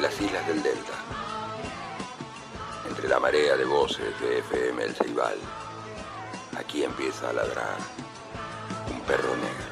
Las islas del Delta, entre la marea de voces de FM El Ceibal, Aquí empieza a ladrar un perro negro.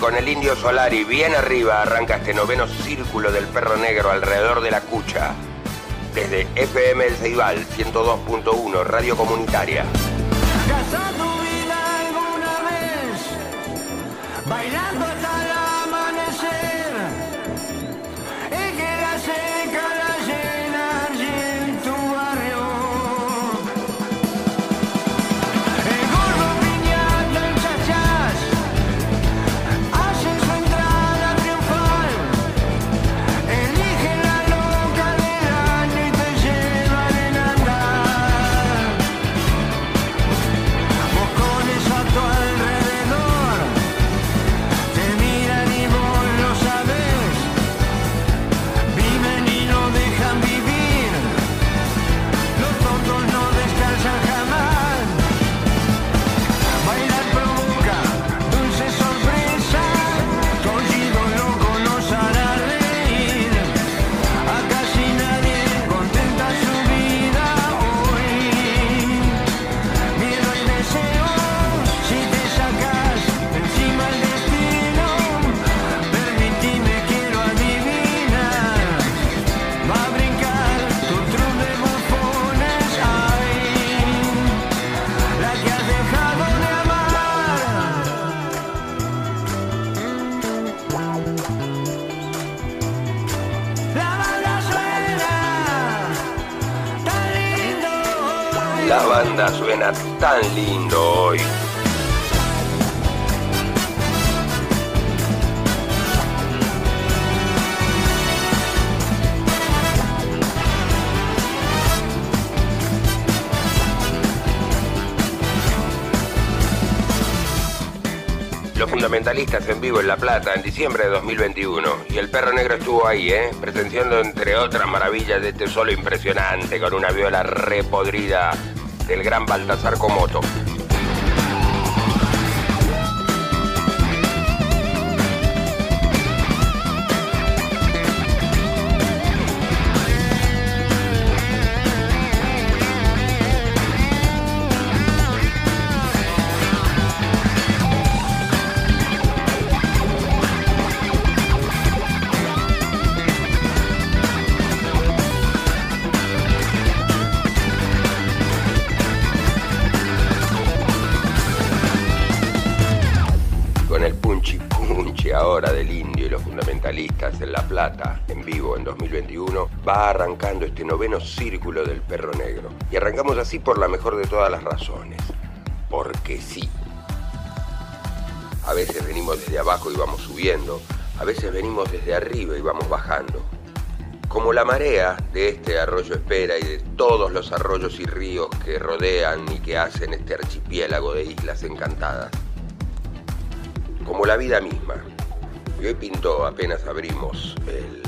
Con el indio Solari bien arriba, arranca este noveno círculo del perro negro alrededor de la cucha. Desde FM El Ceibal, 102.1, Radio Comunitaria. Tan lindo hoy. Los fundamentalistas en vivo en La Plata en diciembre de 2021. Y el perro negro estuvo ahí, ¿eh? Presenciando entre otras maravillas de este solo impresionante con una viola repodrida del gran Baltasar Comoto. Va arrancando este noveno círculo del perro negro. Y arrancamos así por la mejor de todas las razones. Porque sí. A veces venimos desde abajo y vamos subiendo. A veces venimos desde arriba y vamos bajando. Como la marea de este arroyo Espera y de todos los arroyos y ríos que rodean y que hacen este archipiélago de islas encantadas como la vida misma. Y hoy pintó, apenas abrimos el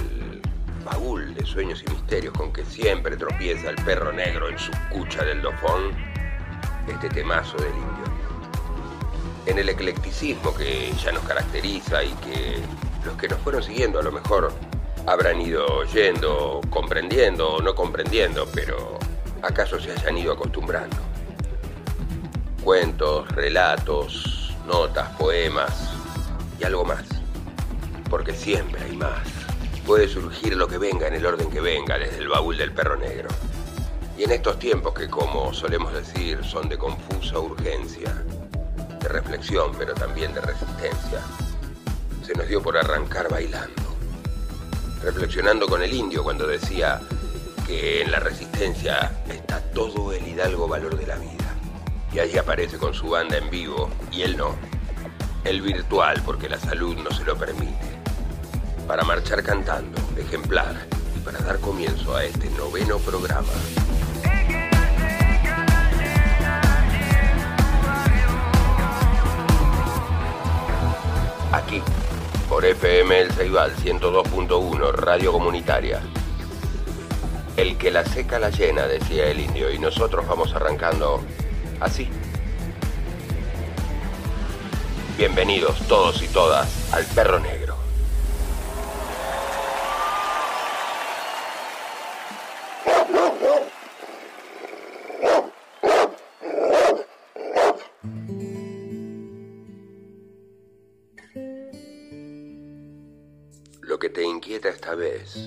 baúl de sueños y misterios con que siempre tropieza el perro negro en su cucha del dofón, este temazo del indio. En el eclecticismo que ya nos caracteriza y que los que nos fueron siguiendo a lo mejor habrán ido oyendo, comprendiendo o no comprendiendo, pero acaso se hayan ido acostumbrando. Cuentos, relatos, notas, poemas y algo más. Porque siempre hay más. Puede surgir lo que venga en el orden que venga desde el baúl del perro negro. Y en estos tiempos que, como solemos decir, son de confusa urgencia, de reflexión, pero también de resistencia, se nos dio por arrancar bailando. Reflexionando con el indio cuando decía que en la resistencia está todo el hidalgo valor de la vida. Y allí aparece con su banda en vivo, y él no. El virtual, porque la salud no se lo permite. Para marchar cantando, ejemplar, y para dar comienzo a este noveno programa. Aquí, por FM El Ceibal 102.1, Radio Comunitaria. El que la seca la llena, decía el indio, y nosotros vamos arrancando así. Bienvenidos todos y todas al Perro Negro.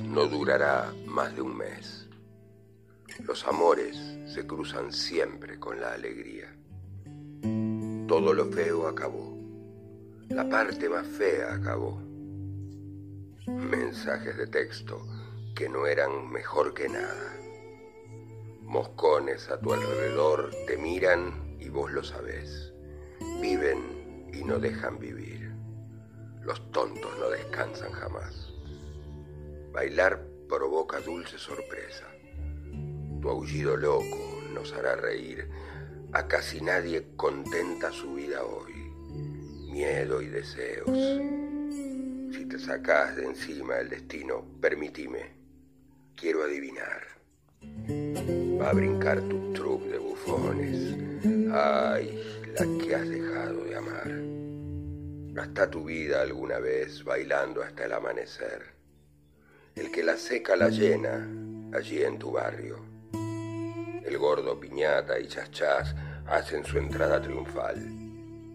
No durará más de un mes. Los amores se cruzan siempre con la alegría. Todo lo feo acabó. La parte más fea acabó. Mensajes de texto que no eran mejor que nada. Moscones a tu alrededor te miran y vos lo sabés. Viven y no dejan vivir. Los tontos no descansan jamás. Bailar provoca dulce sorpresa. Tu aullido loco nos hará reír. A casi nadie contenta su vida hoy. Miedo y deseos. Si te sacás de encima el destino, permitime. Quiero adivinar. Va a brincar tu troupe de bufones. Ay, la que has dejado de amar. Gasta tu vida alguna vez bailando hasta el amanecer. El que la seca la llena allí en tu barrio. El gordo piñata y chachás hacen su entrada triunfal.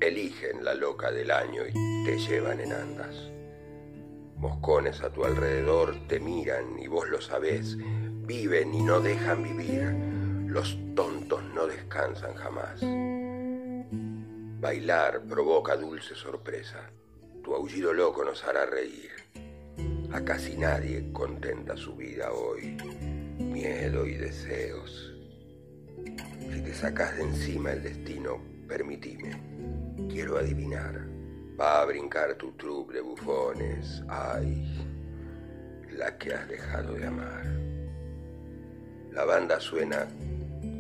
Eligen la loca del año y te llevan en andas. Moscones a tu alrededor te miran y vos lo sabés. Viven y no dejan vivir. Los tontos no descansan jamás. Bailar provoca dulce sorpresa. Tu aullido loco nos hará reír. A casi nadie contenta su vida hoy. Miedo y deseos. Si te sacás de encima el destino, permitime. Quiero adivinar. Va a brincar tu trupe de bufones. Ay, la que has dejado de amar. La banda suena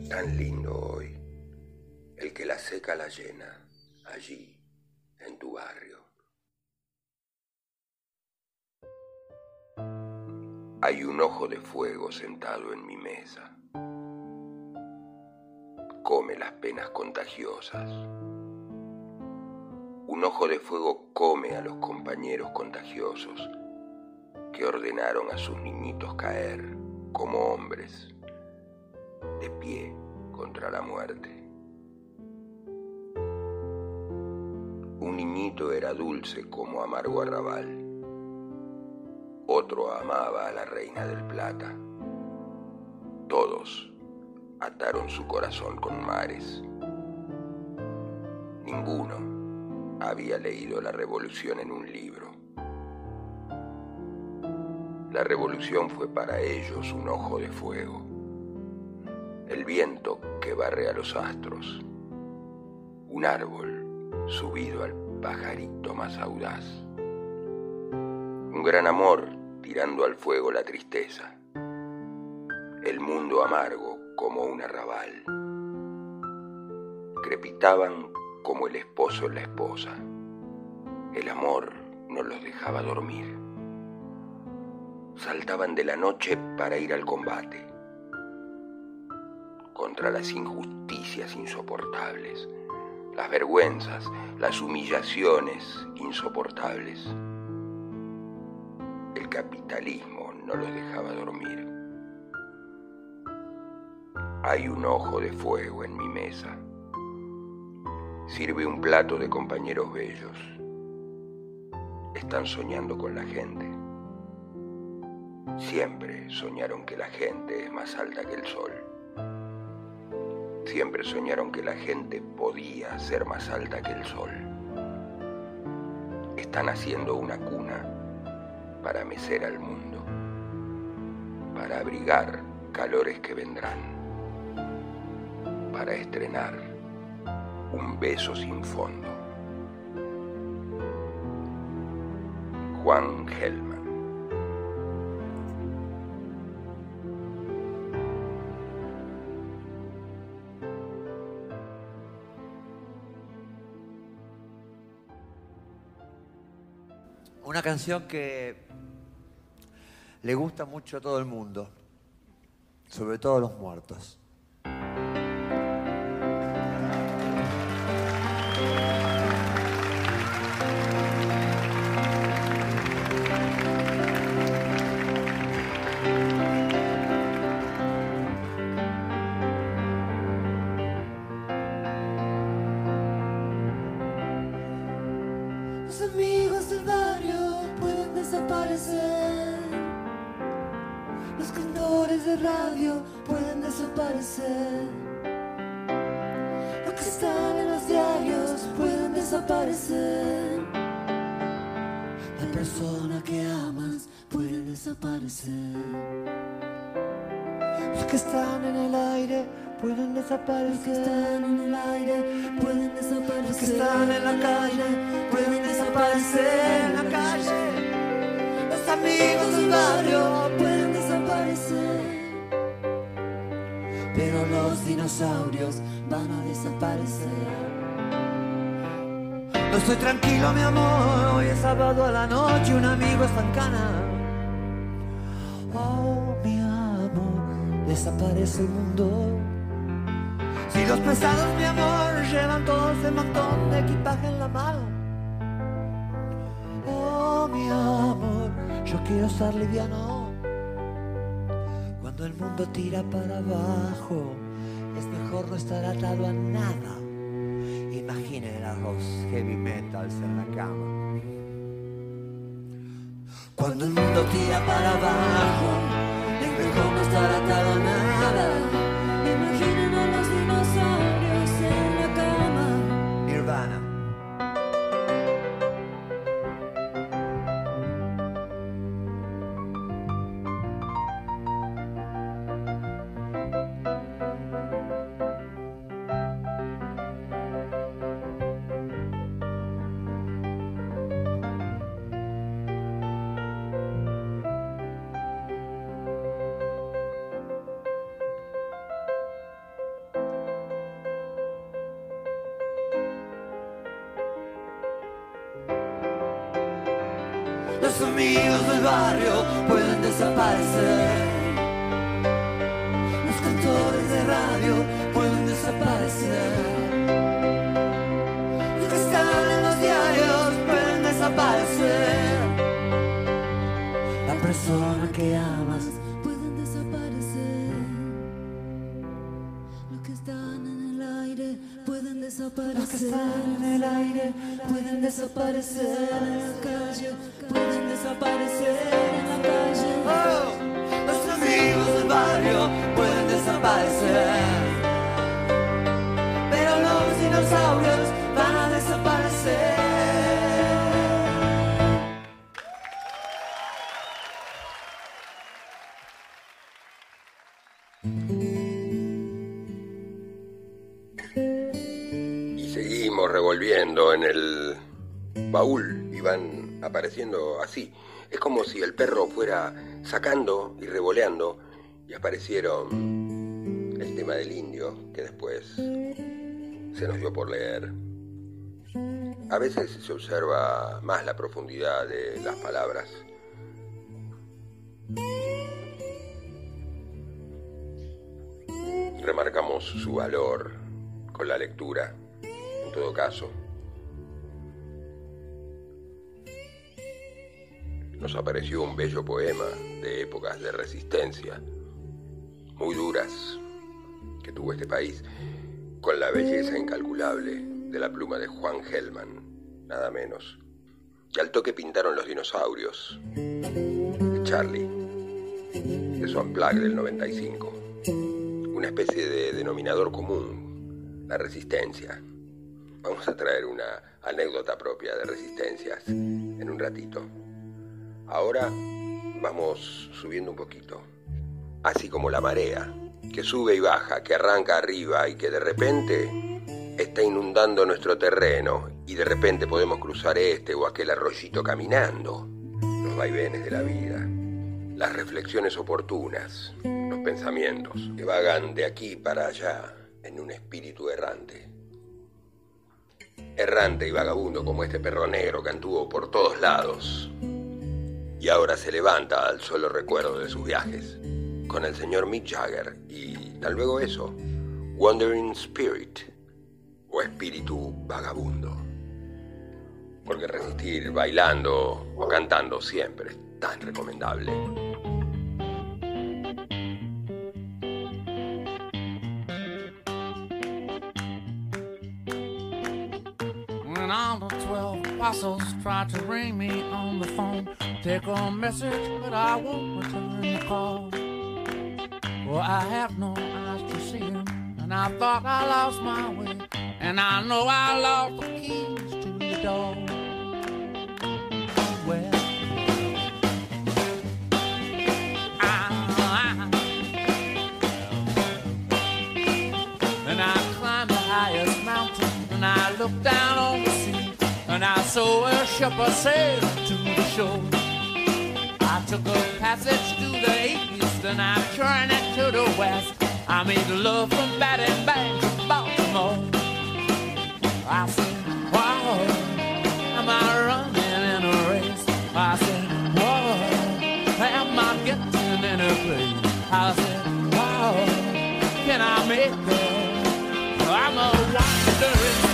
tan lindo hoy. El que la seca la llena, allí, en tu barrio. Hay un ojo de fuego sentado en mi mesa. Come las penas contagiosas. Un ojo de fuego come a los compañeros contagiosos que ordenaron a sus niñitos caer como hombres, de pie contra la muerte. Un niñito era dulce como amargo arrabal otro amaba a la reina del plata. Todos ataron su corazón con mares. Ninguno había leído la revolución en un libro. La revolución fue para ellos un ojo de fuego, el viento que barre a los astros, un árbol subido al pajarito más audaz, un gran amor tirando al fuego la tristeza. El mundo amargo como un arrabal. Crepitaban como el esposo en la esposa. El amor no los dejaba dormir. Saltaban de la noche para ir al combate contra las injusticias insoportables, las vergüenzas, las humillaciones insoportables capitalismo no los dejaba dormir. Hay un ojo de fuego en mi mesa. Sirve un plato de compañeros bellos. Están soñando con la gente. Siempre soñaron que la gente es más alta que el sol. Siempre soñaron que la gente podía ser más alta que el sol. Están haciendo una cuna para mecer al mundo, para abrigar calores que vendrán, para estrenar un beso sin fondo. Juan Gelman Una canción que le gusta mucho a todo el mundo, sobre todo a los muertos. Los dinosaurios van a desaparecer. No estoy tranquilo, mi amor. Hoy es sábado a la noche, un amigo está en cana. Oh, mi amor, desaparece el mundo. Si los pesados, mi amor, llevan todo ese montón de equipaje en la mano. Oh, mi amor, yo quiero ser liviano. Cuando el mundo tira para abajo, es mejor no estar atado a nada. Imaginen a los heavy metals en la cama. Cuando el mundo tira para abajo, es mejor no estar atado a nada. Revolviendo en el baúl y van apareciendo así. Es como si el perro fuera sacando y revoleando y aparecieron el tema del indio que después se nos dio por leer. A veces se observa más la profundidad de las palabras. Remarcamos su valor con la lectura, en todo caso. Nos apareció un bello poema de épocas de resistencia, muy duras, que tuvo este país, con la belleza incalculable de la pluma de Juan Gelman, nada menos. Y al toque pintaron los dinosaurios, de Charlie, de su Unplugged del 95 una especie de denominador común, la resistencia. Vamos a traer una anécdota propia de resistencias en un ratito. Ahora vamos subiendo un poquito, así como la marea, que sube y baja, que arranca arriba y que de repente está inundando nuestro terreno y de repente podemos cruzar este o aquel arroyito caminando. Los vaivenes de la vida, las reflexiones oportunas, los pensamientos que vagan de aquí para allá en un espíritu errante. Errante y vagabundo como este perro negro que anduvo por todos lados y ahora se levanta al solo recuerdo de sus viajes con el señor Mick Jagger y tal luego eso, Wandering Spirit o espíritu vagabundo. Porque resistir bailando o cantando siempre es tan recomendable. When all the twelve apostles tried to ring me on the phone, take a message, but I won't return the call. Well, I have no eyes to see him, and I thought I lost my way, and I know I lost the keys to the door. Saw a sail to the shore. I took a passage to the east, and I turned it to the west. I made love from Batting Bank to Baltimore. I said, wow, am I running in a race? I said, whoa, am I getting in a place? I said, wow, can I make it? I'm a wandering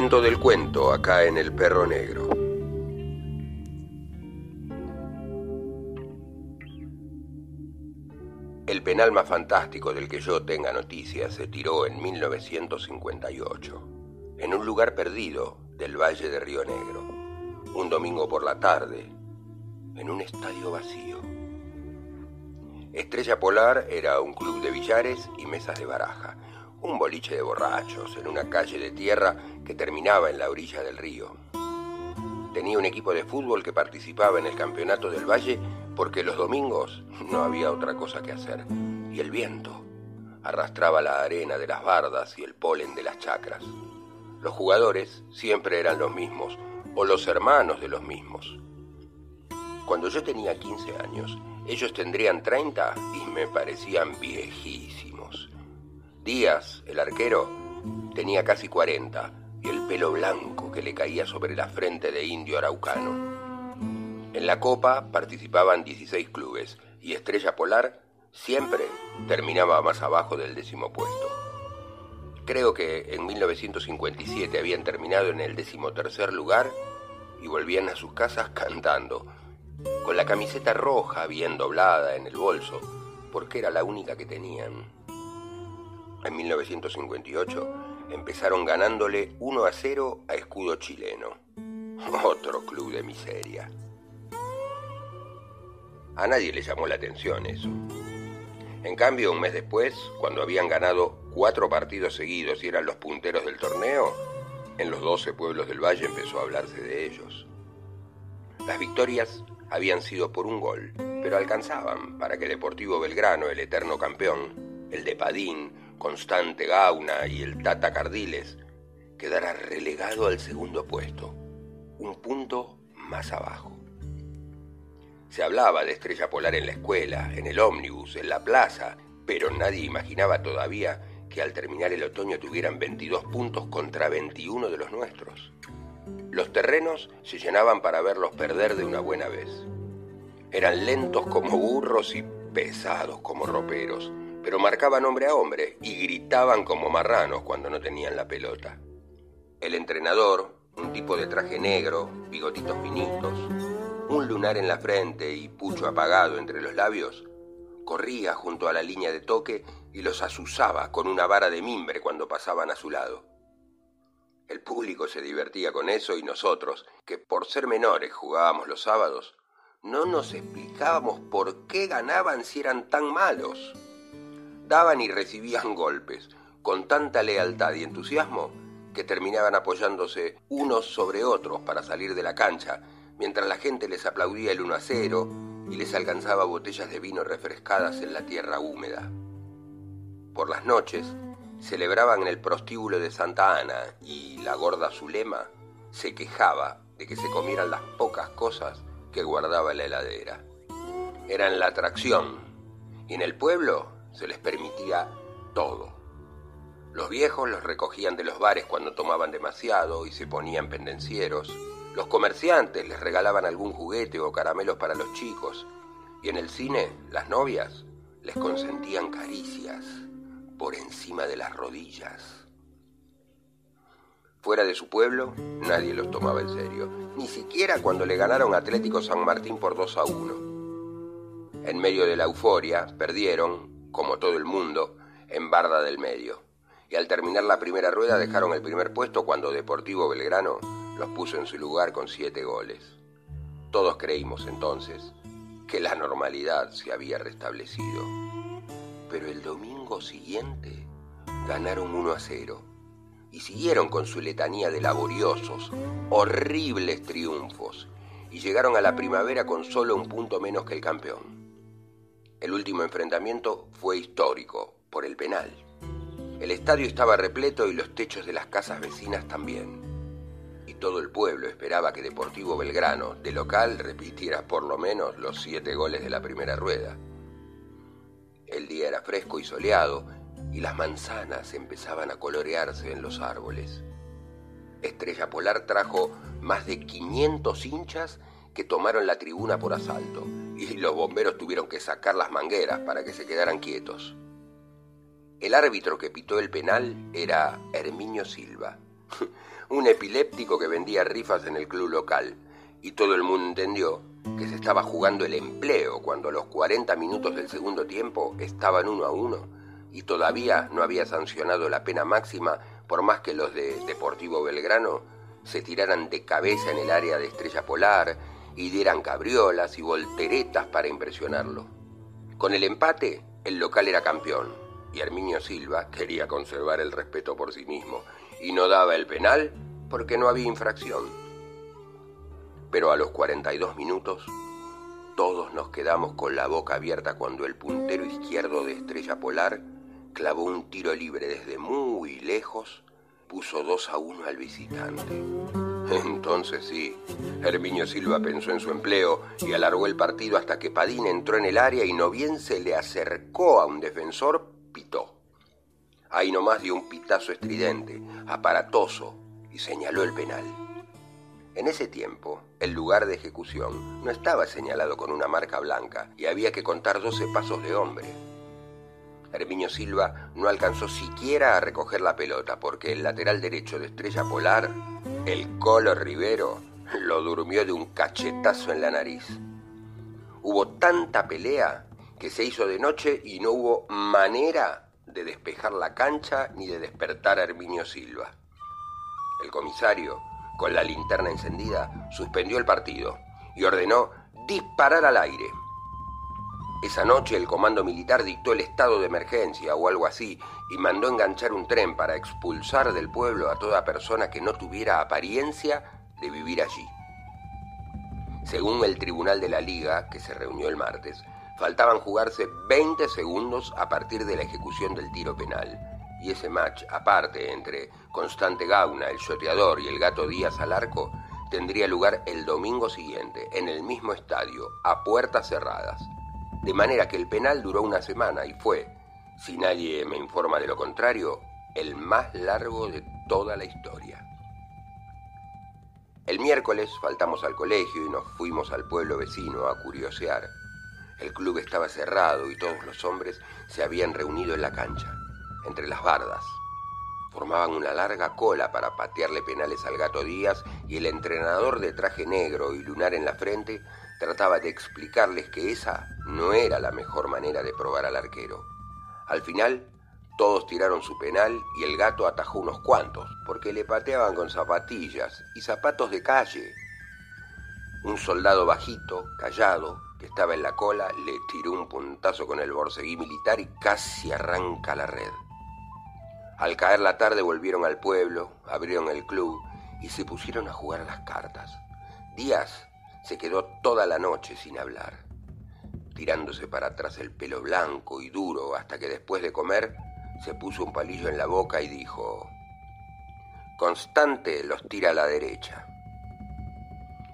momento del cuento acá en El Perro Negro. El penal más fantástico del que yo tenga noticia se tiró en 1958, en un lugar perdido del Valle de Río Negro, un domingo por la tarde, en un estadio vacío. Estrella Polar era un club de billares y mesas de baraja, un boliche de borrachos en una calle de tierra que terminaba en la orilla del río. Tenía un equipo de fútbol que participaba en el campeonato del Valle porque los domingos no había otra cosa que hacer. Y el viento arrastraba la arena de las bardas y el polen de las chacras. Los jugadores siempre eran los mismos, o los hermanos de los mismos. Cuando yo tenía 15 años, ellos tendrían 30 y me parecían viejísimos. Díaz, el arquero, tenía casi 40 y el pelo blanco que le caía sobre la frente de indio araucano. En la Copa participaban 16 clubes y Estrella Polar siempre terminaba más abajo del décimo puesto. Creo que en 1957 habían terminado en el decimotercer lugar y volvían a sus casas cantando, con la camiseta roja bien doblada en el bolso, porque era la única que tenían. En 1958 empezaron ganándole 1 a 0 a Escudo Chileno, otro club de miseria. A nadie le llamó la atención eso. En cambio, un mes después, cuando habían ganado cuatro partidos seguidos y eran los punteros del torneo, en los 12 pueblos del valle empezó a hablarse de ellos. Las victorias habían sido por un gol, pero alcanzaban para que Deportivo Belgrano, el eterno campeón, el de Padín, Constante Gauna y el Tata Cardiles, quedara relegado al segundo puesto, un punto más abajo. Se hablaba de estrella polar en la escuela, en el ómnibus, en la plaza, pero nadie imaginaba todavía que al terminar el otoño tuvieran 22 puntos contra 21 de los nuestros. Los terrenos se llenaban para verlos perder de una buena vez. Eran lentos como burros y pesados como roperos, pero marcaban hombre a hombre y gritaban como marranos cuando no tenían la pelota. El entrenador, un tipo de traje negro, bigotitos finitos, un lunar en la frente y pucho apagado entre los labios, corría junto a la línea de toque y los azuzaba con una vara de mimbre cuando pasaban a su lado. El público se divertía con eso y nosotros, que por ser menores jugábamos los sábados, no nos explicábamos por qué ganaban si eran tan malos. Daban y recibían golpes, con tanta lealtad y entusiasmo, que terminaban apoyándose unos sobre otros para salir de la cancha mientras la gente les aplaudía el 1 a 0 y les alcanzaba botellas de vino refrescadas en la tierra húmeda. Por las noches celebraban en el prostíbulo de Santa Ana y la gorda Zulema se quejaba de que se comieran las pocas cosas que guardaba la heladera. Eran la atracción y en el pueblo se les permitía todo. Los viejos los recogían de los bares cuando tomaban demasiado y se ponían pendencieros. Los comerciantes les regalaban algún juguete o caramelos para los chicos. Y en el cine, las novias les consentían caricias por encima de las rodillas. Fuera de su pueblo, nadie los tomaba en serio, ni siquiera cuando le ganaron Atlético San Martín por 2 a 1. En medio de la euforia, perdieron, como todo el mundo, en Barda del Medio. Y al terminar la primera rueda dejaron el primer puesto cuando Deportivo Belgrano los puso en su lugar con siete goles. Todos creímos entonces que la normalidad se había restablecido. Pero el domingo siguiente ganaron 1 a 0 y siguieron con su letanía de laboriosos, horribles triunfos y llegaron a la primavera con solo un punto menos que el campeón. El último enfrentamiento fue histórico por el penal. El estadio estaba repleto y los techos de las casas vecinas también. Y todo el pueblo esperaba que Deportivo Belgrano, de local, repitiera por lo menos los siete goles de la primera rueda. El día era fresco y soleado y las manzanas empezaban a colorearse en los árboles. Estrella Polar trajo más de 500 hinchas que tomaron la tribuna por asalto y los bomberos tuvieron que sacar las mangueras para que se quedaran quietos. El árbitro que pitó el penal era Herminio Silva, un epiléptico que vendía rifas en el club local, y todo el mundo entendió que se estaba jugando el empleo cuando a los 40 minutos del segundo tiempo estaban uno a uno y todavía no había sancionado la pena máxima por más que los de Deportivo Belgrano se tiraran de cabeza en el área de Estrella Polar y dieran cabriolas y volteretas para impresionarlo. Con el empate, el local era campeón y Herminio Silva quería conservar el respeto por sí mismo y no daba el penal porque no había infracción. Pero a los 42 minutos, todos nos quedamos con la boca abierta cuando el puntero izquierdo de Estrella Polar clavó un tiro libre desde muy lejos, puso 2 a 1 al visitante. Entonces sí, Herminio Silva pensó en su empleo y alargó el partido hasta que Padín entró en el área y no bien se le acercó a un defensor, pitó. Ahí nomás dio un pitazo estridente, aparatoso, y señaló el penal. En ese tiempo, el lugar de ejecución no estaba señalado con una marca blanca y había que contar 12 pasos de hombre. Herminio Silva no alcanzó siquiera a recoger la pelota porque el lateral derecho de Estrella Polar, el Colo Rivero, lo durmió de un cachetazo en la nariz. Hubo tanta pelea que se hizo de noche y no hubo manera de despejar la cancha ni de despertar a Herminio Silva. El comisario, con la linterna encendida, suspendió el partido y ordenó disparar al aire. Esa noche el comando militar dictó el estado de emergencia o algo así y mandó enganchar un tren para expulsar del pueblo a toda persona que no tuviera apariencia de vivir allí. Según el Tribunal de la Liga, que se reunió el martes, faltaban jugarse 20 segundos a partir de la ejecución del tiro penal. Y ese match, aparte entre Constante Gauna, el shoteador, y el gato Díaz al arco, tendría lugar el domingo siguiente, en el mismo estadio, a puertas cerradas. De manera que el penal duró una semana y fue, si nadie me informa de lo contrario, el más largo de toda la historia. El miércoles faltamos al colegio y nos fuimos al pueblo vecino a curiosear. El club estaba cerrado y todos los hombres se habían reunido en la cancha, entre las bardas. Formaban una larga cola para patearle penales al gato Díaz y el entrenador de traje negro y lunar en la frente trataba de explicarles que esa no era la mejor manera de probar al arquero. Al final, todos tiraron su penal y el gato atajó unos cuantos, porque le pateaban con zapatillas y zapatos de calle. Un soldado bajito, callado, que estaba en la cola, le tiró un puntazo con el borceguí militar y casi arranca la red. Al caer la tarde volvieron al pueblo, abrieron el club y se pusieron a jugar a las cartas. Díaz se quedó toda la noche sin hablar, tirándose para atrás el pelo blanco y duro hasta que después de comer se puso un palillo en la boca y dijo, Constante los tira a la derecha.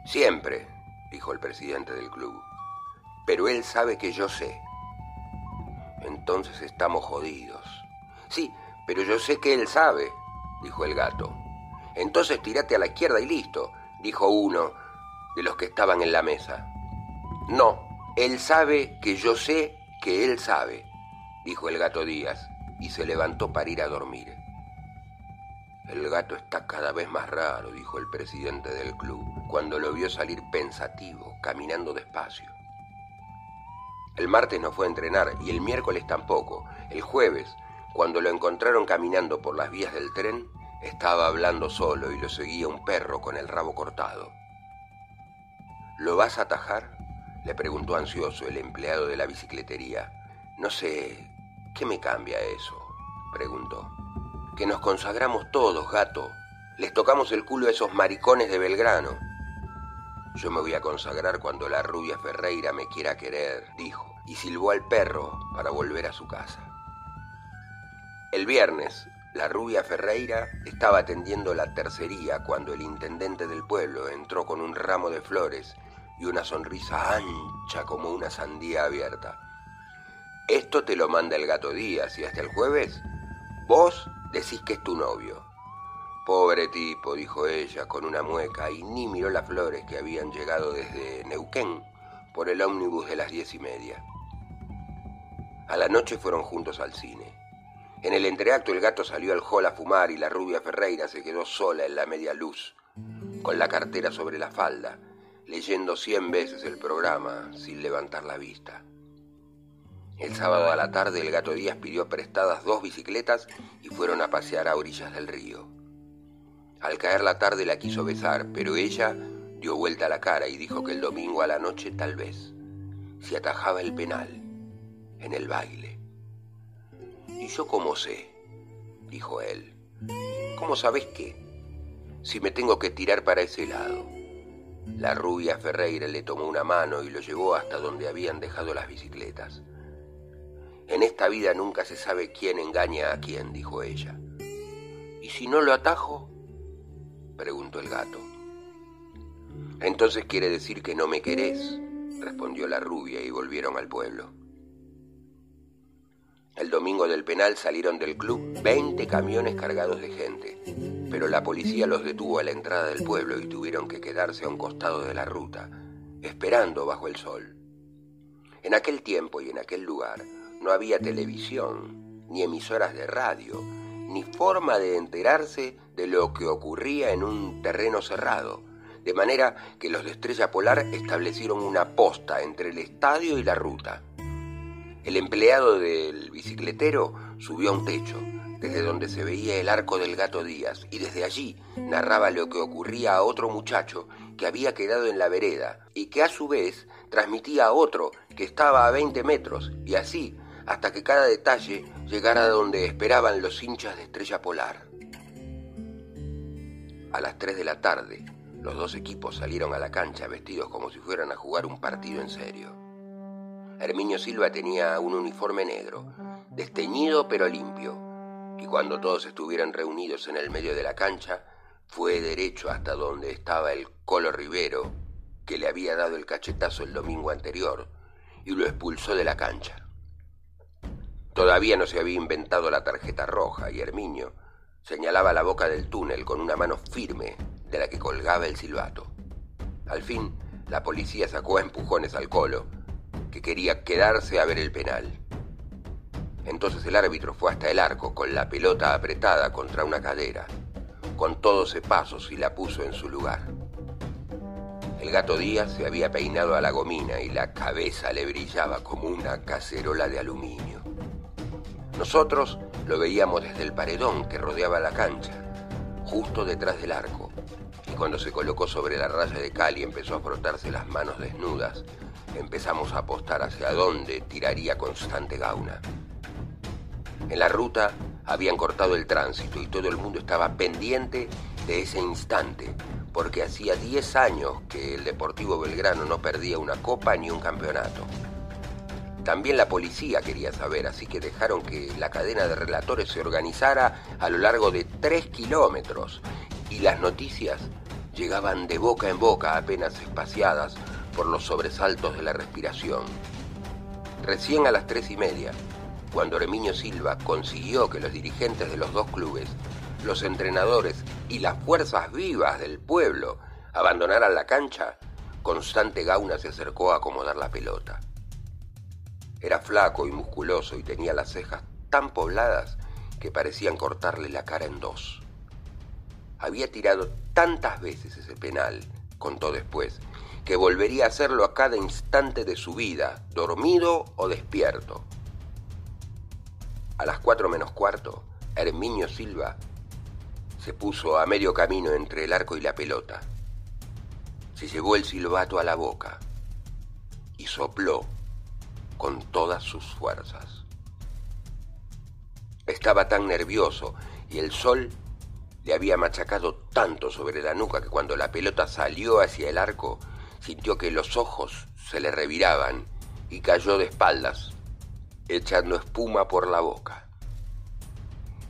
Siempre, dijo el presidente del club, pero él sabe que yo sé. Entonces estamos jodidos. Sí, pero yo sé que él sabe, dijo el gato. Entonces tirate a la izquierda y listo, dijo uno de los que estaban en la mesa. No, él sabe que yo sé que él sabe, dijo el gato Díaz, y se levantó para ir a dormir. El gato está cada vez más raro, dijo el presidente del club, cuando lo vio salir pensativo, caminando despacio. El martes no fue a entrenar y el miércoles tampoco. El jueves, cuando lo encontraron caminando por las vías del tren, estaba hablando solo y lo seguía un perro con el rabo cortado. ¿Lo vas a atajar? le preguntó ansioso el empleado de la bicicletería. No sé, ¿qué me cambia eso? preguntó. Que nos consagramos todos, gato. Les tocamos el culo a esos maricones de Belgrano. Yo me voy a consagrar cuando la rubia Ferreira me quiera querer, dijo, y silbó al perro para volver a su casa. El viernes, la rubia Ferreira estaba atendiendo la tercería cuando el intendente del pueblo entró con un ramo de flores y una sonrisa ancha como una sandía abierta. Esto te lo manda el gato Díaz y hasta el jueves vos decís que es tu novio. Pobre tipo, dijo ella con una mueca y ni miró las flores que habían llegado desde Neuquén por el ómnibus de las diez y media. A la noche fueron juntos al cine. En el entreacto el gato salió al hall a fumar y la rubia Ferreira se quedó sola en la media luz, con la cartera sobre la falda, leyendo cien veces el programa sin levantar la vista. El sábado a la tarde el gato Díaz pidió prestadas dos bicicletas y fueron a pasear a orillas del río. Al caer la tarde la quiso besar, pero ella dio vuelta la cara y dijo que el domingo a la noche tal vez, si atajaba el penal, en el baile. ¿Y yo cómo sé? dijo él. ¿Cómo sabes qué? Si me tengo que tirar para ese lado. La rubia Ferreira le tomó una mano y lo llevó hasta donde habían dejado las bicicletas. En esta vida nunca se sabe quién engaña a quién, dijo ella. ¿Y si no lo atajo? preguntó el gato. Entonces quiere decir que no me querés, respondió la rubia y volvieron al pueblo. El domingo del penal salieron del club 20 camiones cargados de gente, pero la policía los detuvo a la entrada del pueblo y tuvieron que quedarse a un costado de la ruta, esperando bajo el sol. En aquel tiempo y en aquel lugar no había televisión, ni emisoras de radio, ni forma de enterarse de lo que ocurría en un terreno cerrado, de manera que los de Estrella Polar establecieron una posta entre el estadio y la ruta. El empleado del bicicletero subió a un techo, desde donde se veía el arco del gato Díaz, y desde allí narraba lo que ocurría a otro muchacho que había quedado en la vereda, y que a su vez transmitía a otro que estaba a 20 metros, y así hasta que cada detalle llegara a donde esperaban los hinchas de Estrella Polar. A las 3 de la tarde, los dos equipos salieron a la cancha vestidos como si fueran a jugar un partido en serio. Herminio Silva tenía un uniforme negro, desteñido pero limpio, y cuando todos estuvieran reunidos en el medio de la cancha, fue derecho hasta donde estaba el Colo Rivero, que le había dado el cachetazo el domingo anterior, y lo expulsó de la cancha. Todavía no se había inventado la tarjeta roja y Herminio señalaba la boca del túnel con una mano firme de la que colgaba el silbato. Al fin, la policía sacó a empujones al colo, que quería quedarse a ver el penal. Entonces el árbitro fue hasta el arco con la pelota apretada contra una cadera, con todos pasos y la puso en su lugar. El gato Díaz se había peinado a la gomina y la cabeza le brillaba como una cacerola de aluminio. Nosotros lo veíamos desde el paredón que rodeaba la cancha, justo detrás del arco, y cuando se colocó sobre la raya de cal y empezó a frotarse las manos desnudas, empezamos a apostar hacia dónde tiraría constante Gauna. En la ruta habían cortado el tránsito y todo el mundo estaba pendiente de ese instante, porque hacía 10 años que el Deportivo Belgrano no perdía una copa ni un campeonato. También la policía quería saber, así que dejaron que la cadena de relatores se organizara a lo largo de tres kilómetros y las noticias llegaban de boca en boca apenas espaciadas por los sobresaltos de la respiración. Recién a las tres y media, cuando Herminio Silva consiguió que los dirigentes de los dos clubes, los entrenadores y las fuerzas vivas del pueblo abandonaran la cancha, Constante Gauna se acercó a acomodar la pelota. Era flaco y musculoso y tenía las cejas tan pobladas que parecían cortarle la cara en dos. Había tirado tantas veces ese penal, contó después, que volvería a hacerlo a cada instante de su vida, dormido o despierto. A las cuatro menos cuarto, Herminio Silva se puso a medio camino entre el arco y la pelota. Se llevó el silbato a la boca y sopló con todas sus fuerzas. Estaba tan nervioso y el sol le había machacado tanto sobre la nuca que cuando la pelota salió hacia el arco, sintió que los ojos se le reviraban y cayó de espaldas, echando espuma por la boca.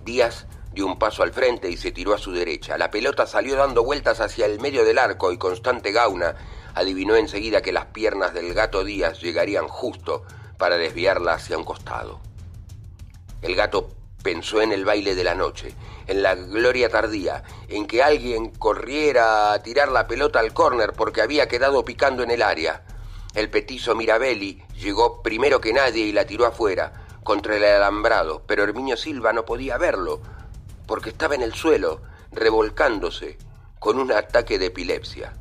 Díaz dio un paso al frente y se tiró a su derecha. La pelota salió dando vueltas hacia el medio del arco y Constante Gauna adivinó enseguida que las piernas del gato Díaz llegarían justo para desviarla hacia un costado. El gato pensó en el baile de la noche, en la gloria tardía, en que alguien corriera a tirar la pelota al córner porque había quedado picando en el área. El petizo Mirabelli llegó primero que nadie y la tiró afuera, contra el alambrado, pero Herminio Silva no podía verlo, porque estaba en el suelo, revolcándose, con un ataque de epilepsia.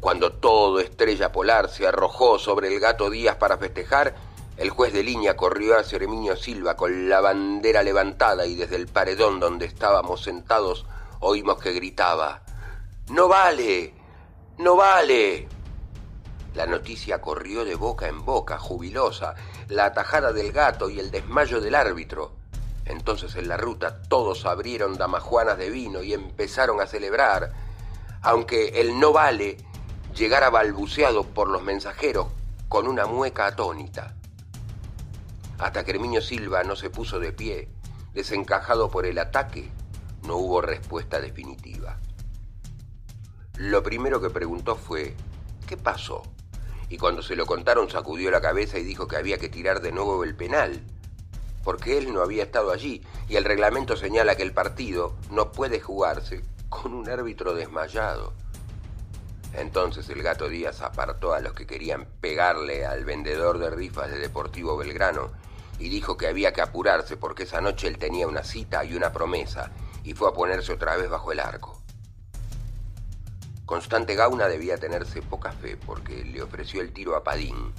Cuando todo Estrella Polar se arrojó sobre el gato Díaz para festejar, el juez de línea corrió hacia Herminio Silva con la bandera levantada y desde el paredón donde estábamos sentados oímos que gritaba, ¡No vale! ¡No vale! La noticia corrió de boca en boca, jubilosa, la atajada del gato y el desmayo del árbitro. Entonces en la ruta todos abrieron damajuanas de vino y empezaron a celebrar, aunque el no vale llegara balbuceado por los mensajeros con una mueca atónita. Hasta que Herminio Silva no se puso de pie, desencajado por el ataque, no hubo respuesta definitiva. Lo primero que preguntó fue, ¿qué pasó? Y cuando se lo contaron sacudió la cabeza y dijo que había que tirar de nuevo el penal, porque él no había estado allí y el reglamento señala que el partido no puede jugarse con un árbitro desmayado. Entonces el gato Díaz apartó a los que querían pegarle al vendedor de rifas de Deportivo Belgrano y dijo que había que apurarse porque esa noche él tenía una cita y una promesa y fue a ponerse otra vez bajo el arco. Constante Gauna debía tenerse poca fe porque le ofreció el tiro a Padín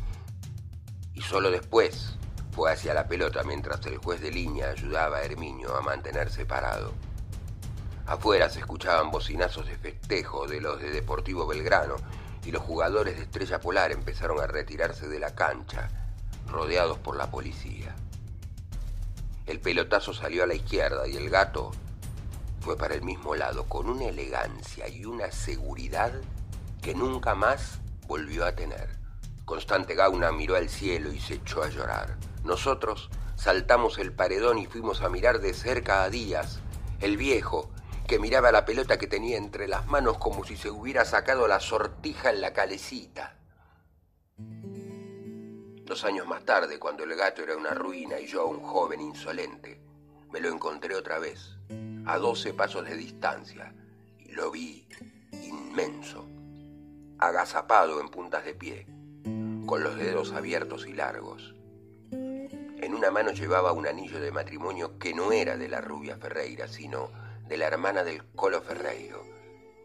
y solo después fue hacia la pelota mientras el juez de línea ayudaba a Herminio a mantenerse parado. Afuera se escuchaban bocinazos de festejo de los de Deportivo Belgrano y los jugadores de Estrella Polar empezaron a retirarse de la cancha, rodeados por la policía. El pelotazo salió a la izquierda y el gato fue para el mismo lado con una elegancia y una seguridad que nunca más volvió a tener. Constante Gauna miró al cielo y se echó a llorar. Nosotros saltamos el paredón y fuimos a mirar de cerca a Díaz, el viejo, que miraba la pelota que tenía entre las manos como si se hubiera sacado la sortija en la calecita. Dos años más tarde, cuando el gato era una ruina y yo un joven insolente, me lo encontré otra vez, a doce pasos de distancia, y lo vi inmenso, agazapado en puntas de pie, con los dedos abiertos y largos. En una mano llevaba un anillo de matrimonio que no era de la rubia Ferreira, sino de la hermana del Colo Ferreiro,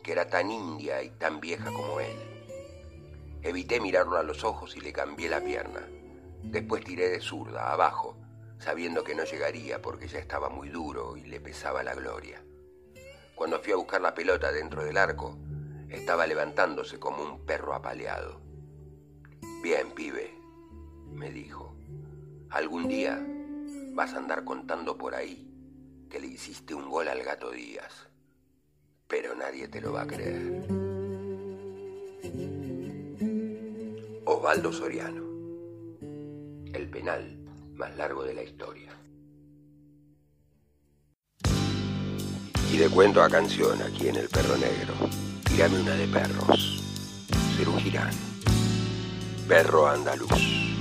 que era tan india y tan vieja como él. Evité mirarlo a los ojos y le cambié la pierna. Después tiré de zurda, abajo, sabiendo que no llegaría porque ya estaba muy duro y le pesaba la gloria. Cuando fui a buscar la pelota dentro del arco, estaba levantándose como un perro apaleado. Bien, pibe, me dijo, algún día vas a andar contando por ahí que le hiciste un gol al gato Díaz, pero nadie te lo va a creer. Osvaldo Soriano, el penal más largo de la historia. Y de cuento a canción aquí en El Perro Negro, tirame una de perros, Cerú perro andaluz.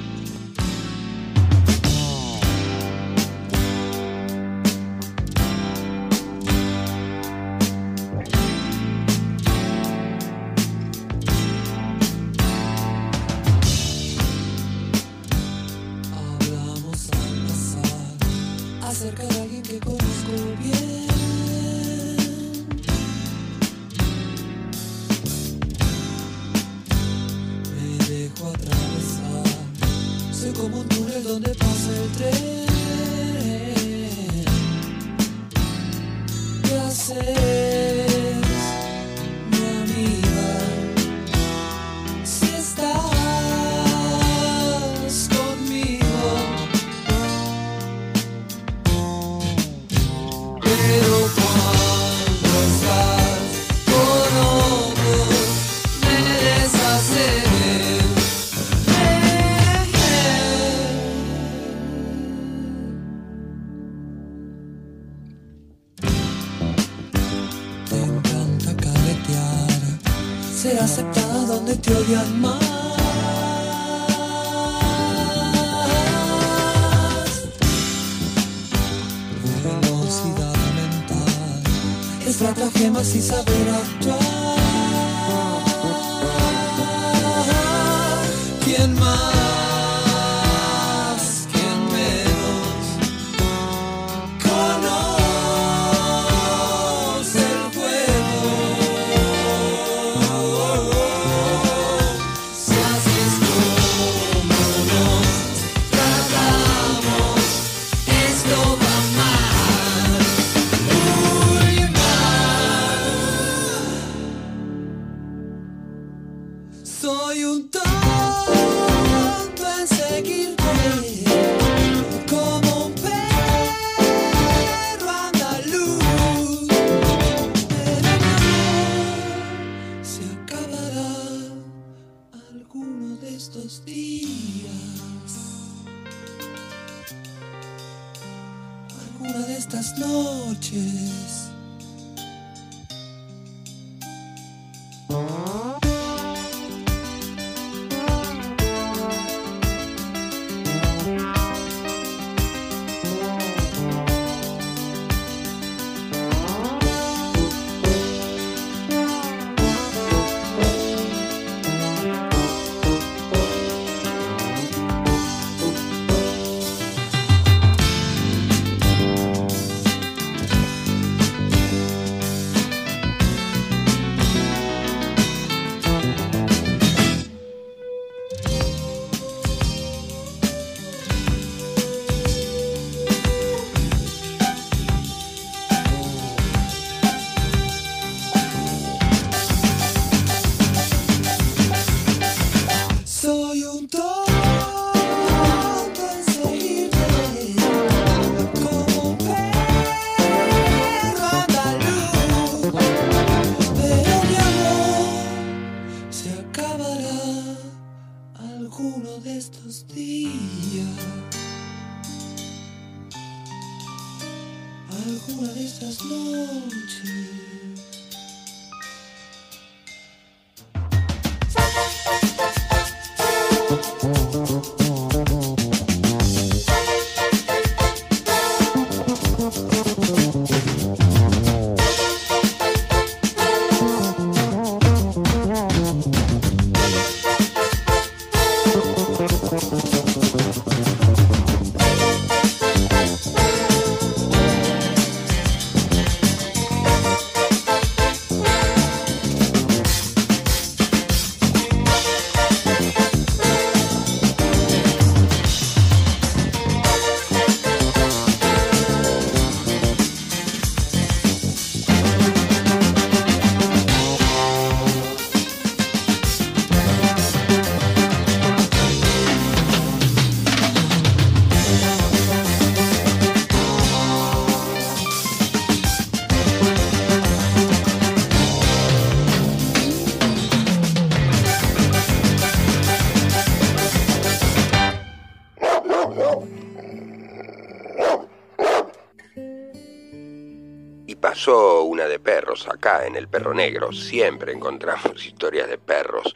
En el Perro Negro. Siempre encontramos historias de perros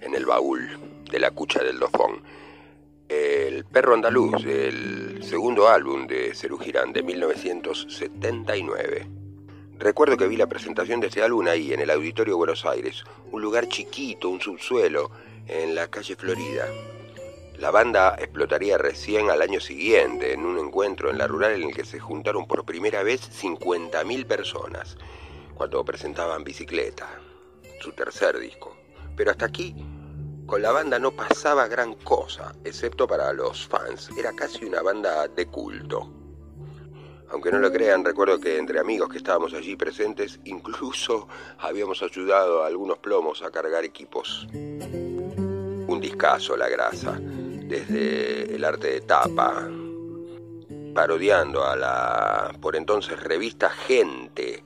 en el baúl de la cucha del dofón. El Perro Andaluz, el segundo álbum de Cerú Girán de 1979. Recuerdo que vi la presentación de este álbum ahí, en el Auditorio Buenos Aires, un lugar chiquito, un subsuelo, en la calle Florida. La banda explotaría recién al año siguiente, en un encuentro en la rural en el que se juntaron por primera vez 50.000 personas, cuando presentaban Bicicleta, su tercer disco. Pero hasta aquí, con la banda no pasaba gran cosa, excepto para los fans. Era casi una banda de culto. Aunque no lo crean, recuerdo que entre amigos que estábamos allí presentes, incluso habíamos ayudado a algunos plomos a cargar equipos. Un discazo la grasa, desde el arte de tapa, parodiando a la por entonces revista Gente,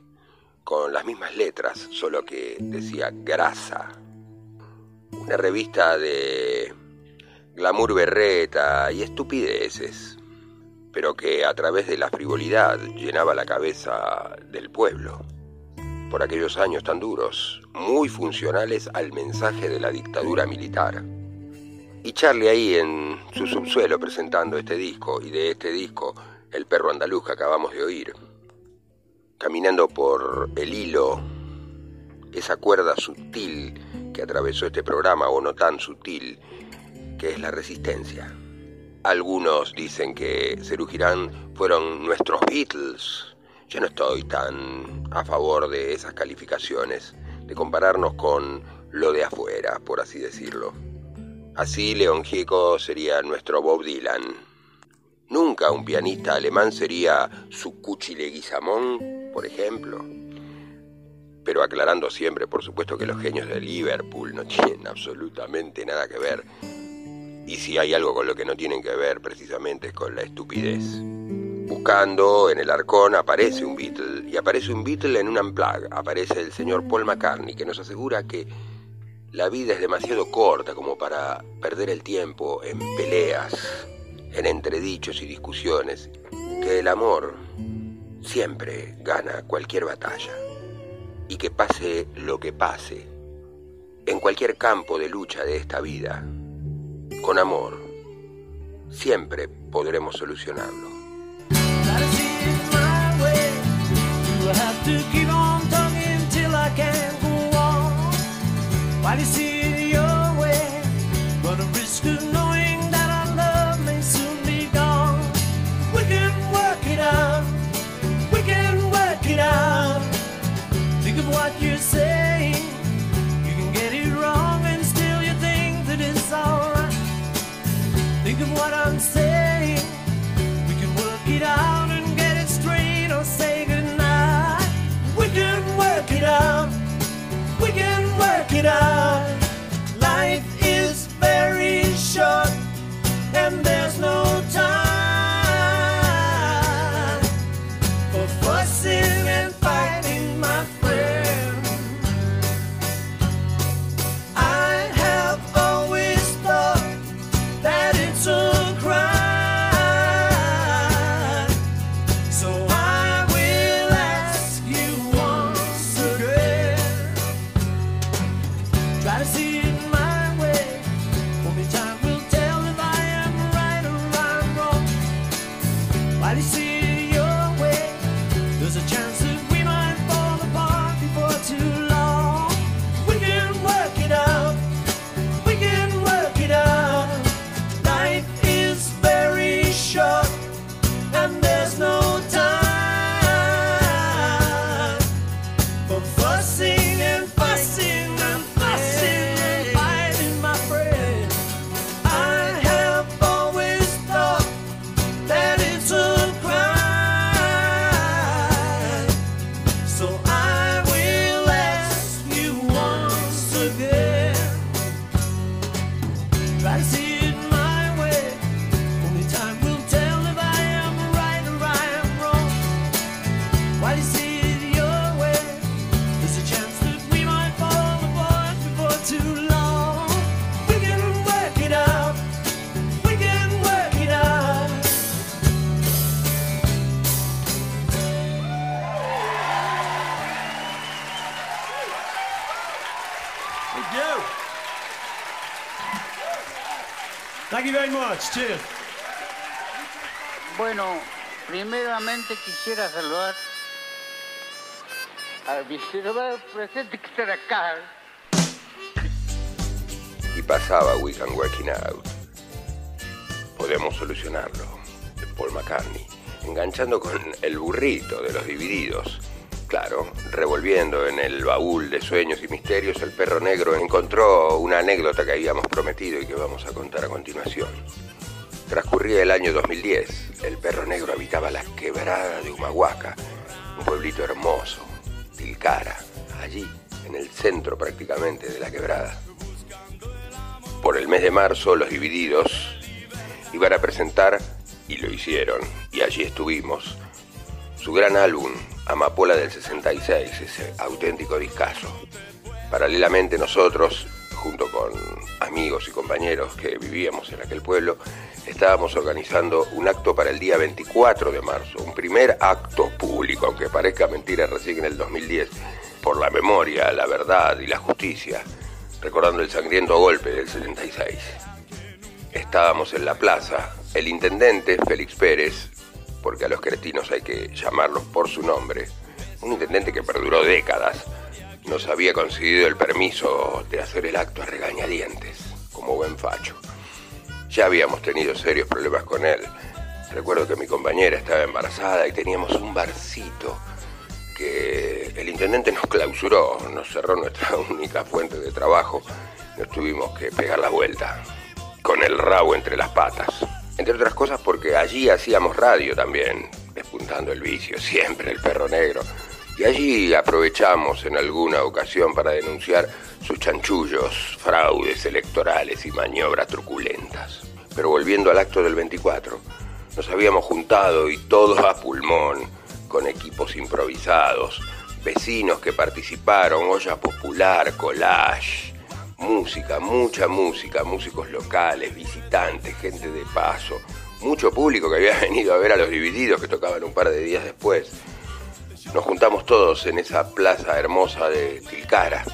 con las mismas letras, solo que decía grasa. Una revista de glamour berreta y estupideces, pero que a través de la frivolidad llenaba la cabeza del pueblo. por aquellos años tan duros, muy funcionales al mensaje de la dictadura militar. Y Charlie ahí en su subsuelo presentando este disco, y de este disco, El perro andaluz que acabamos de oír, caminando por el hilo, esa cuerda sutil que atravesó este programa, o no tan sutil, que es la resistencia. Algunos dicen que Cerú fueron nuestros Beatles. Yo no estoy tan a favor de esas calificaciones, de compararnos con lo de afuera, por así decirlo. Así León Gieco sería nuestro Bob Dylan. Nunca un pianista alemán sería su Cuchi Leguizamón, por ejemplo. Pero aclarando siempre, por supuesto, que los genios de Liverpool no tienen absolutamente nada que ver y si hay algo con lo que no tienen que ver precisamente es con la estupidez. Buscando en el arcón aparece un Beatle y aparece un Beatle en un unplug, aparece el señor Paul McCartney que nos asegura que la vida es demasiado corta como para perder el tiempo en peleas, en entredichos y discusiones, que el amor siempre gana cualquier batalla y que pase lo que pase, en cualquier campo de lucha de esta vida, con amor, siempre podremos solucionarlo. It out. We can work it out. Quisiera saludar al viceroy presente que está acá. Y pasaba We Can Working Out. Podemos solucionarlo. Paul McCartney. Enganchando con el burrito de los divididos. Claro, revolviendo en el baúl de sueños y misterios, el perro negro encontró una anécdota que habíamos prometido y que vamos a contar a continuación. Transcurría el año 2010. El perro negro habitaba la quebrada de Humahuaca, un pueblito hermoso, Tilcara, allí, en el centro prácticamente de la quebrada. Por el mes de marzo, los divididos iban a presentar, y lo hicieron, y allí estuvimos, su gran álbum, Amapola del 66, ese auténtico discazo. Paralelamente nosotros, junto con amigos y compañeros que vivíamos en aquel pueblo, estábamos organizando un acto para el día 24 de marzo, un primer acto público, aunque parezca mentira, recién en el 2010, por la memoria, la verdad y la justicia, recordando el sangriento golpe del 76. Estábamos en la plaza, el intendente Félix Pérez, porque a los cretinos hay que llamarlos por su nombre, un intendente que perduró décadas, nos había conseguido el permiso de hacer el acto a regañadientes, como buen facho. Ya habíamos tenido serios problemas con él. Recuerdo que mi compañera estaba embarazada y teníamos un barcito que el intendente nos clausuró, nos cerró nuestra única fuente de trabajo. Nos tuvimos que pegar la vuelta, con el rabo entre las patas. Entre otras cosas porque allí hacíamos radio también, despuntando el vicio, siempre el perro negro. Y allí aprovechamos en alguna ocasión para denunciar sus chanchullos, fraudes electorales y maniobras truculentas. Pero volviendo al acto del 24, nos habíamos juntado y todos a pulmón, con equipos improvisados, vecinos que participaron, olla popular, collage, música, mucha música, músicos locales, visitantes, gente de paso, mucho público que había venido a ver a los divididos que tocaban un par de días después. Nos juntamos todos en esa plaza hermosa de Tilcara.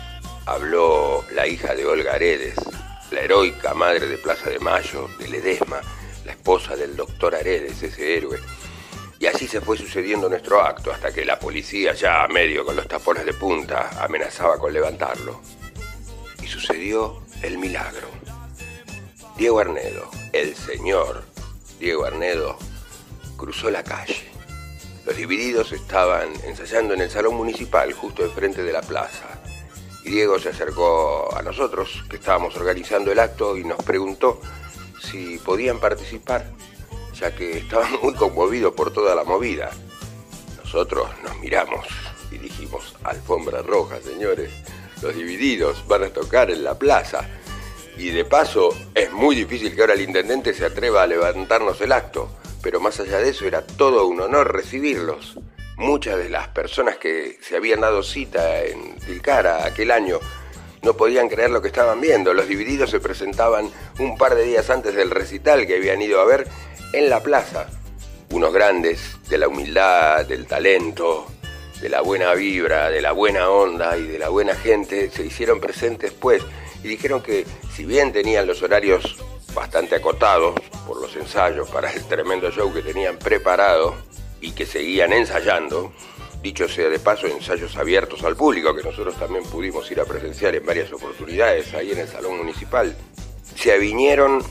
Habló la hija de Olga Aredes, la heroica madre de Plaza de Mayo, de Ledesma, la esposa del doctor Aredes, ese héroe. Y así se fue sucediendo nuestro acto hasta que la policía, ya a medio con los tapones de punta, amenazaba con levantarlo. Y sucedió el milagro. Diego Arnedo, el señor Diego Arnedo, cruzó la calle. Los divididos estaban ensayando en el salón municipal, justo enfrente de la plaza. Y Diego se acercó a nosotros, que estábamos organizando el acto, y nos preguntó si podían participar, ya que estaban muy conmovidos por toda la movida. Nosotros nos miramos y dijimos, alfombra roja, señores, los divididos van a tocar en la plaza. Y de paso, es muy difícil que ahora el intendente se atreva a levantarnos el acto pero más allá de eso era todo un honor recibirlos. Muchas de las personas que se habían dado cita en Tilcara aquel año no podían creer lo que estaban viendo. Los divididos se presentaban un par de días antes del recital que habían ido a ver en la plaza. Unos grandes de la humildad, del talento, de la buena vibra, de la buena onda y de la buena gente se hicieron presentes pues y dijeron que si bien tenían los horarios bastante acotados por los ensayos para el tremendo show que tenían preparado y que seguían ensayando, dicho sea de paso, ensayos abiertos al público, que nosotros también pudimos ir a presenciar en varias oportunidades ahí en el Salón Municipal, se avinieron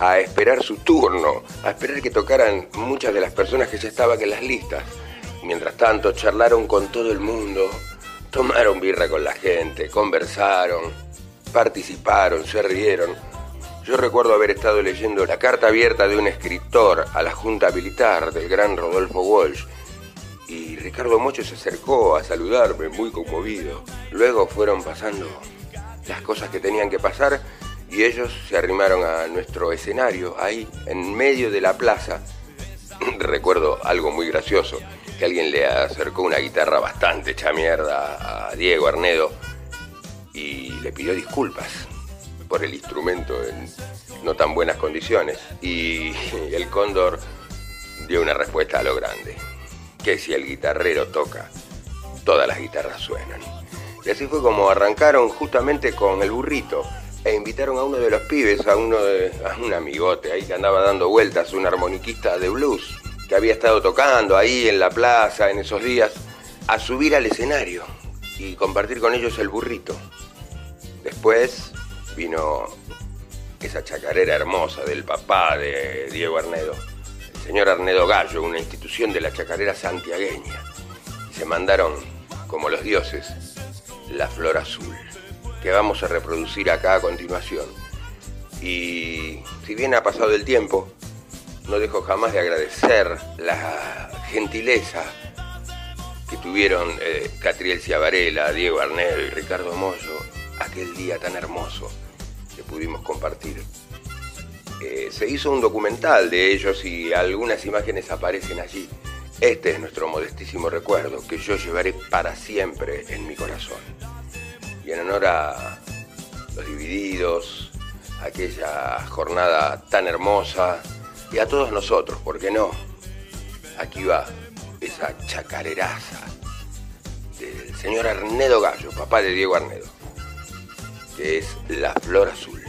a esperar su turno, a esperar que tocaran muchas de las personas que ya estaban en las listas. Mientras tanto, charlaron con todo el mundo, tomaron birra con la gente, conversaron, participaron, se rieron. Yo recuerdo haber estado leyendo la carta abierta de un escritor a la Junta Militar del gran Rodolfo Walsh y Ricardo Mocho se acercó a saludarme muy conmovido. Luego fueron pasando las cosas que tenían que pasar y ellos se arrimaron a nuestro escenario ahí en medio de la plaza. Recuerdo algo muy gracioso, que alguien le acercó una guitarra bastante hecha mierda a Diego Arnedo y le pidió disculpas por el instrumento en no tan buenas condiciones. Y el cóndor dio una respuesta a lo grande, que si el guitarrero toca, todas las guitarras suenan. Y así fue como arrancaron justamente con el burrito e invitaron a uno de los pibes, a uno de, a un amigote ahí que andaba dando vueltas, un armoniquista de blues, que había estado tocando ahí en la plaza en esos días, a subir al escenario y compartir con ellos el burrito. Después vino esa chacarera hermosa del papá de Diego Arnedo, el señor Arnedo Gallo, una institución de la chacarera santiagueña. Se mandaron, como los dioses, la flor azul, que vamos a reproducir acá a continuación. Y si bien ha pasado el tiempo, no dejo jamás de agradecer la gentileza que tuvieron eh, Catriel Ciavarela, Diego Arnedo y Ricardo Moyo aquel día tan hermoso pudimos compartir. Eh, se hizo un documental de ellos y algunas imágenes aparecen allí. Este es nuestro modestísimo recuerdo que yo llevaré para siempre en mi corazón. Y en honor a los divididos, aquella jornada tan hermosa y a todos nosotros, ¿por qué no? Aquí va esa chacareraza del señor Arnedo Gallo, papá de Diego Arnedo, que es La Flor Azul.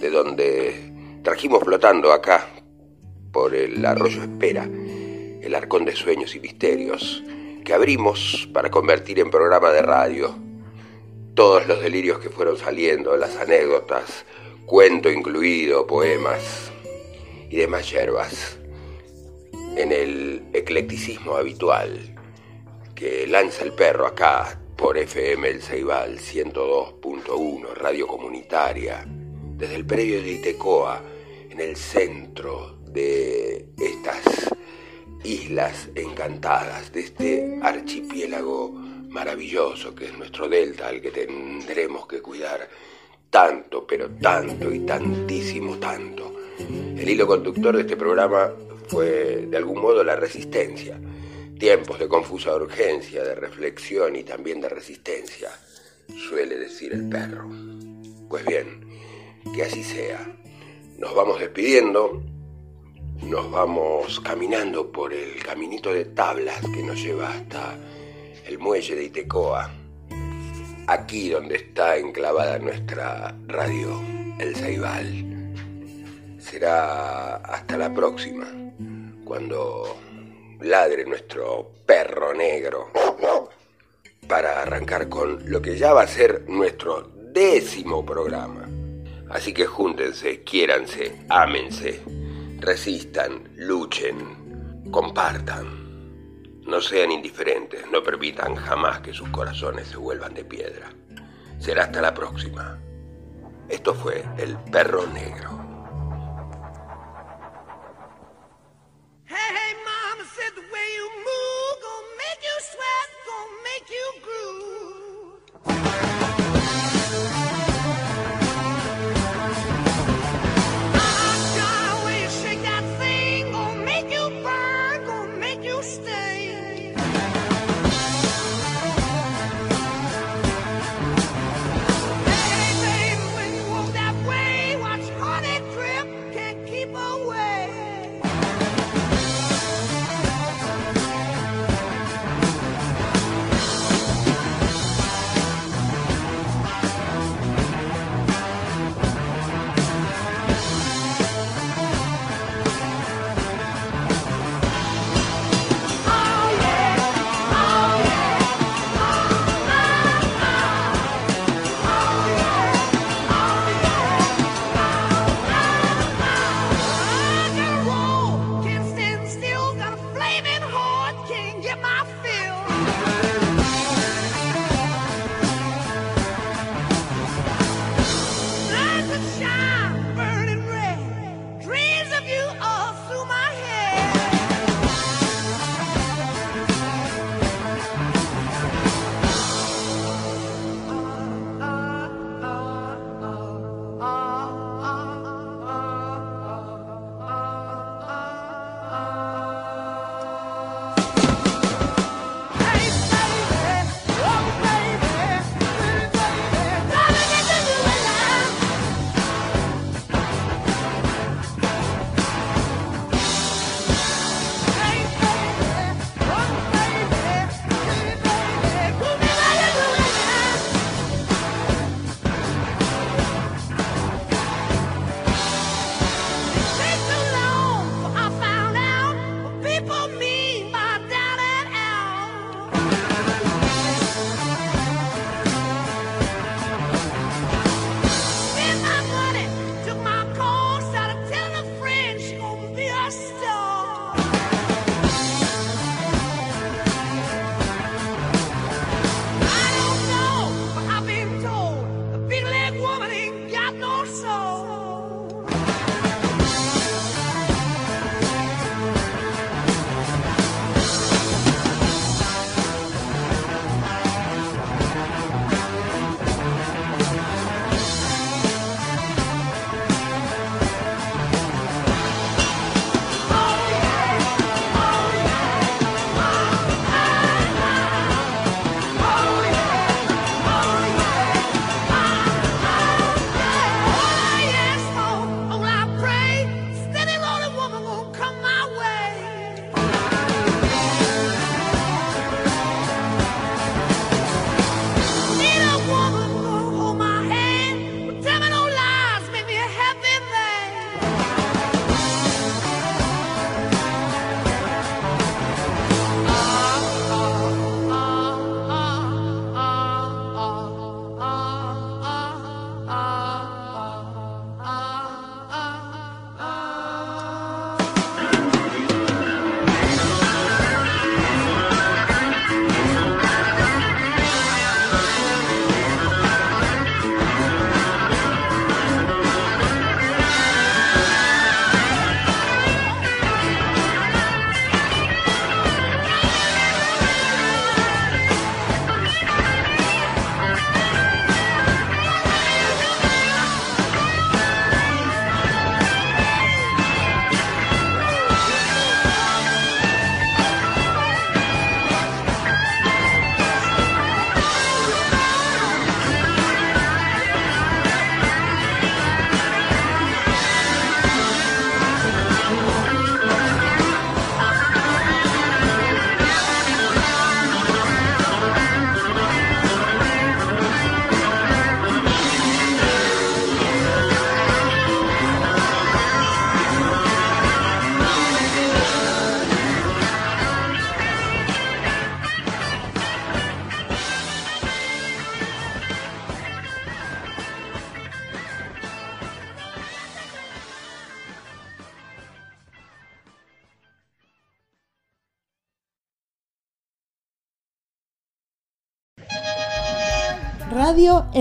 De donde trajimos flotando acá por el arroyo Espera, el arcón de sueños y misterios, que abrimos para convertir en programa de radio. Todos los delirios que fueron saliendo, las anécdotas, cuento incluido, poemas y demás yerbas en el eclecticismo habitual que lanza el perro acá por FM El Ceibal 102.1, radio comunitaria, desde el predio de Itecoa, en el centro de estas islas encantadas, de este archipiélago maravilloso que es nuestro delta, al que tendremos que cuidar tanto, pero tanto y tantísimo tanto. El hilo conductor de este programa fue de algún modo la resistencia. Tiempos de confusa urgencia, de reflexión y también de resistencia, suele decir el perro. Pues bien, que así sea. Nos vamos despidiendo, nos vamos caminando por el caminito de tablas que nos lleva hasta el muelle de Itecoa, aquí donde está enclavada nuestra radio, el Ceibal. Será hasta la próxima, cuando ladre nuestro perro negro, para arrancar con lo que ya va a ser nuestro décimo programa. Así que júntense, quiéranse, ámense, resistan, luchen, compartan. No sean indiferentes, no permitan jamás que sus corazones se vuelvan de piedra. Será hasta la próxima. Esto fue El Perro Negro. Make you groove.